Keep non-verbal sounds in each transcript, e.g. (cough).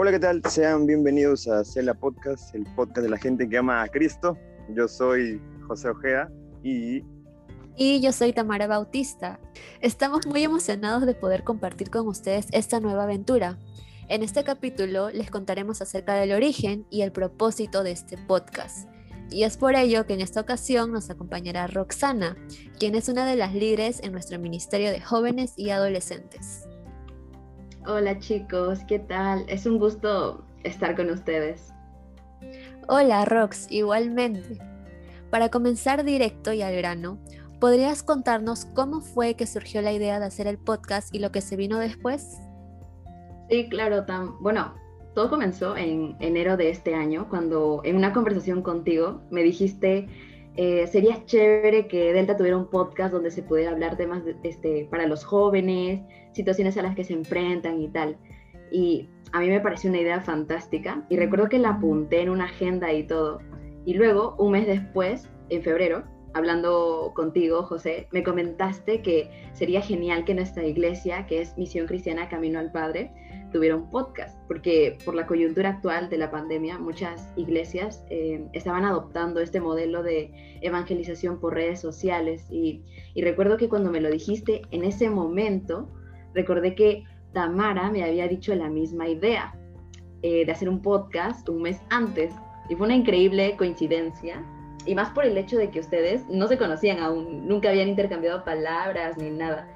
Hola, ¿qué tal? Sean bienvenidos a Cela Podcast, el podcast de la gente que ama a Cristo. Yo soy José Ojea y... Y yo soy Tamara Bautista. Estamos muy emocionados de poder compartir con ustedes esta nueva aventura. En este capítulo les contaremos acerca del origen y el propósito de este podcast. Y es por ello que en esta ocasión nos acompañará Roxana, quien es una de las líderes en nuestro Ministerio de Jóvenes y Adolescentes. Hola chicos, ¿qué tal? Es un gusto estar con ustedes. Hola Rox, igualmente. Para comenzar directo y al grano, ¿podrías contarnos cómo fue que surgió la idea de hacer el podcast y lo que se vino después? Sí, claro, Tam. Bueno, todo comenzó en enero de este año, cuando en una conversación contigo me dijiste eh, sería chévere que Delta tuviera un podcast donde se pudiera hablar temas este, para los jóvenes, situaciones a las que se enfrentan y tal. Y a mí me pareció una idea fantástica y recuerdo que la apunté en una agenda y todo. Y luego, un mes después, en febrero, hablando contigo, José, me comentaste que sería genial que nuestra iglesia, que es Misión Cristiana Camino al Padre, tuviera un podcast, porque por la coyuntura actual de la pandemia, muchas iglesias eh, estaban adoptando este modelo de evangelización por redes sociales. Y, recuerdo que cuando me lo dijiste, en ese momento, recordé que Tamara me había dicho la misma idea eh, de hacer un podcast un mes antes. Y fue una increíble coincidencia. Y más por el hecho de que ustedes no se conocían aún, nunca habían intercambiado palabras ni nada.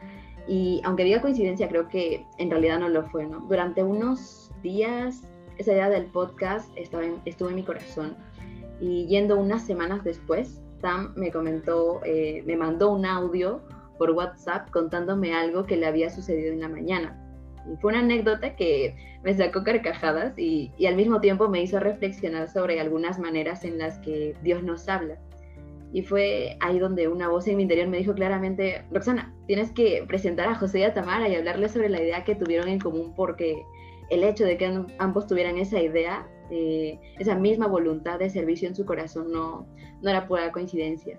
Y aunque diga coincidencia, creo que en realidad no lo fue, ¿no? Durante unos días, esa idea del podcast estaba estuvo en mi corazón. Y yendo unas semanas después, Sam me comentó, eh, me mandó un audio por WhatsApp contándome algo que le había sucedido en la mañana. Fue una anécdota que me sacó carcajadas y, al mismo tiempo me hizo reflexionar sobre algunas maneras en las que Dios nos habla. Y fue ahí donde una voz en mi interior me dijo claramente, Roxana, tienes que presentar a José y a Tamara y hablarles sobre la idea que tuvieron en común, porque el hecho de que ambos tuvieran esa idea, eh, esa misma voluntad de servicio en su corazón, no, no era pura coincidencia.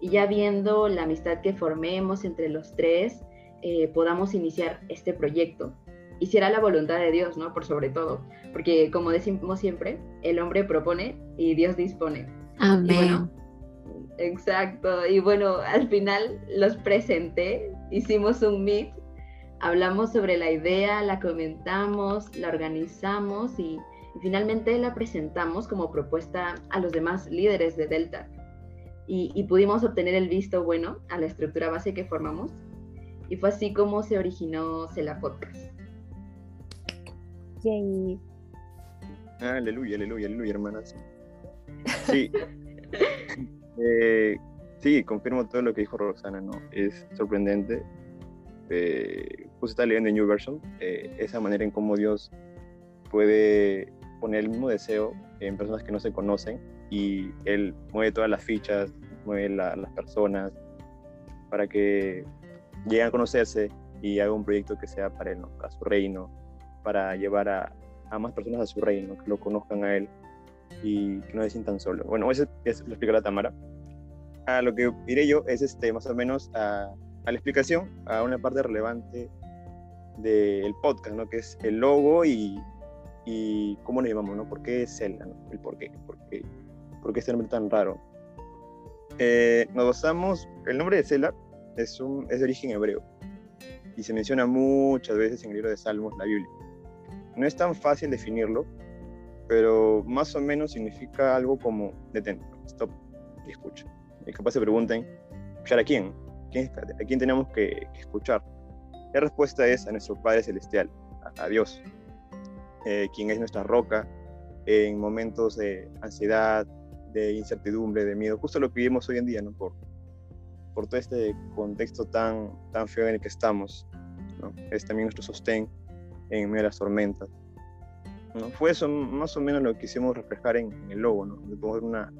Y ya viendo la amistad que formemos entre los tres, eh, podamos iniciar este proyecto. Y será la voluntad de Dios, ¿no? Por sobre todo. Porque como decimos siempre, el hombre propone y Dios dispone. Amén. Exacto, y bueno, al final los presenté, hicimos un meet, hablamos sobre la idea, la comentamos, la organizamos y, finalmente la presentamos como propuesta a los demás líderes de Delta. Y, pudimos obtener el visto bueno a la estructura base que formamos. Y fue así como se originó Cela Podcast. Yay. Aleluya, aleluya, aleluya, hermanas. (laughs) Sí. Eh, sí, confirmo todo lo que dijo Roxana, ¿no? Es sorprendente. Eh, justo está leyendo en New Version, eh, esa manera en cómo Dios puede poner el mismo deseo en personas que no se conocen y Él mueve todas las fichas, mueve las personas para que lleguen a conocerse y haga un proyecto que sea para Él, para su reino, para llevar a, a más personas a su reino, que lo conozcan a Él y que no se sientan solos. Bueno, eso, es lo explica la Tamara. A lo que diré yo es este, más o menos a, a la explicación, a una parte relevante del podcast, ¿no? que es el logo y, y cómo nos llamamos, ¿no? ¿Por qué Zelda? ¿no? El por qué, por qué, por qué este nombre tan raro. Eh, nos basamos, el nombre de Zelda es, un, es de origen hebreo y se menciona muchas veces en el libro de Salmos, la Biblia. No es tan fácil definirlo, pero más o menos significa algo como detente, stop y escucha. Y capaz se pregunten, ¿escuchar a quién? ¿A quién tenemos que, escuchar? La respuesta es a nuestro Padre Celestial, a, Dios, eh, quien es nuestra roca en momentos de ansiedad, de incertidumbre, de miedo, justo lo que vivimos hoy en día, ¿no? Por, por todo este contexto tan, tan feo en el que estamos, ¿no? Es también nuestro sostén en medio de las tormentas. Fue eso más o menos lo que quisimos reflejar en, el logo, ¿no? De poner una,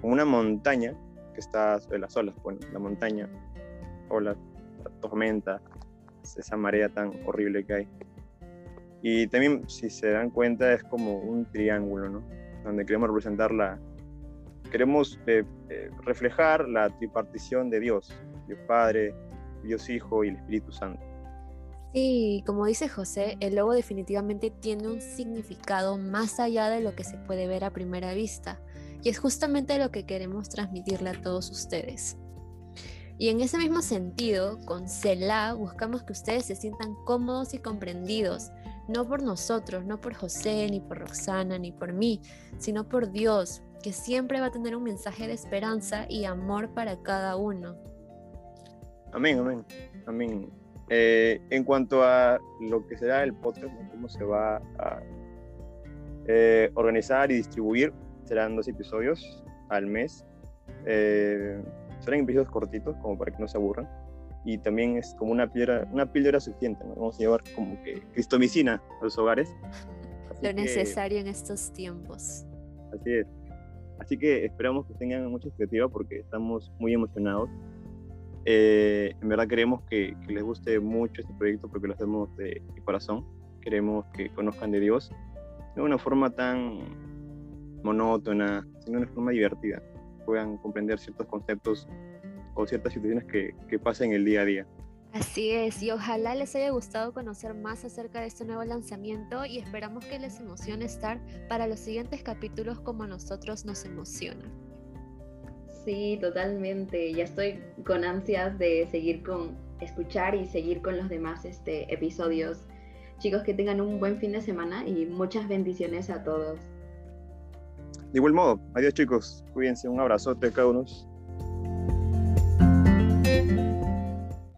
una montaña que está sobre las olas, bueno, la montaña, olas, la tormenta, esa marea tan horrible que hay. Y también, si se dan cuenta, es como un triángulo, ¿no? Donde queremos representar la, queremos eh, eh, reflejar la tripartición de Dios, Dios Padre, Dios Hijo y el Espíritu Santo. Sí, como dice José, el logo definitivamente tiene un significado más allá de lo que se puede ver a primera vista. Y es justamente lo que queremos transmitirle a todos ustedes. Y en ese mismo sentido, con CELA buscamos que ustedes se sientan cómodos y comprendidos, no por nosotros, no por José, ni por Roxana, ni por mí, sino por Dios, que siempre va a tener un mensaje de esperanza y amor para cada uno. Amén, amén, amén. Eh, en cuanto a lo que será el podcast, cómo se va a eh, organizar y distribuir, serán dos episodios al mes. Eh, serán episodios cortitos, como para que no se aburran. Y también es como una piedra, una píldora suficiente, ¿no? Vamos a llevar como que cristomicina a los hogares. (laughs) Lo necesario en estos tiempos. Así es. Así que esperamos que tengan mucha expectativa porque estamos muy emocionados. Eh, en verdad queremos que, les guste mucho este proyecto porque lo hacemos de, de corazón. Queremos que conozcan de Dios de una forma tan monótona, sino de una forma divertida puedan comprender ciertos conceptos o ciertas situaciones que, que pasan el día a día. Así es, y ojalá les haya gustado conocer más acerca de este nuevo lanzamiento y esperamos que les emocione estar para los siguientes capítulos como a nosotros nos emociona. Sí, totalmente. Ya estoy con ansias de seguir con escuchar y seguir con los demás este, episodios. Chicos, que tengan un buen fin de semana y muchas bendiciones a todos. De igual modo, adiós chicos, cuídense, un abrazote a cada uno.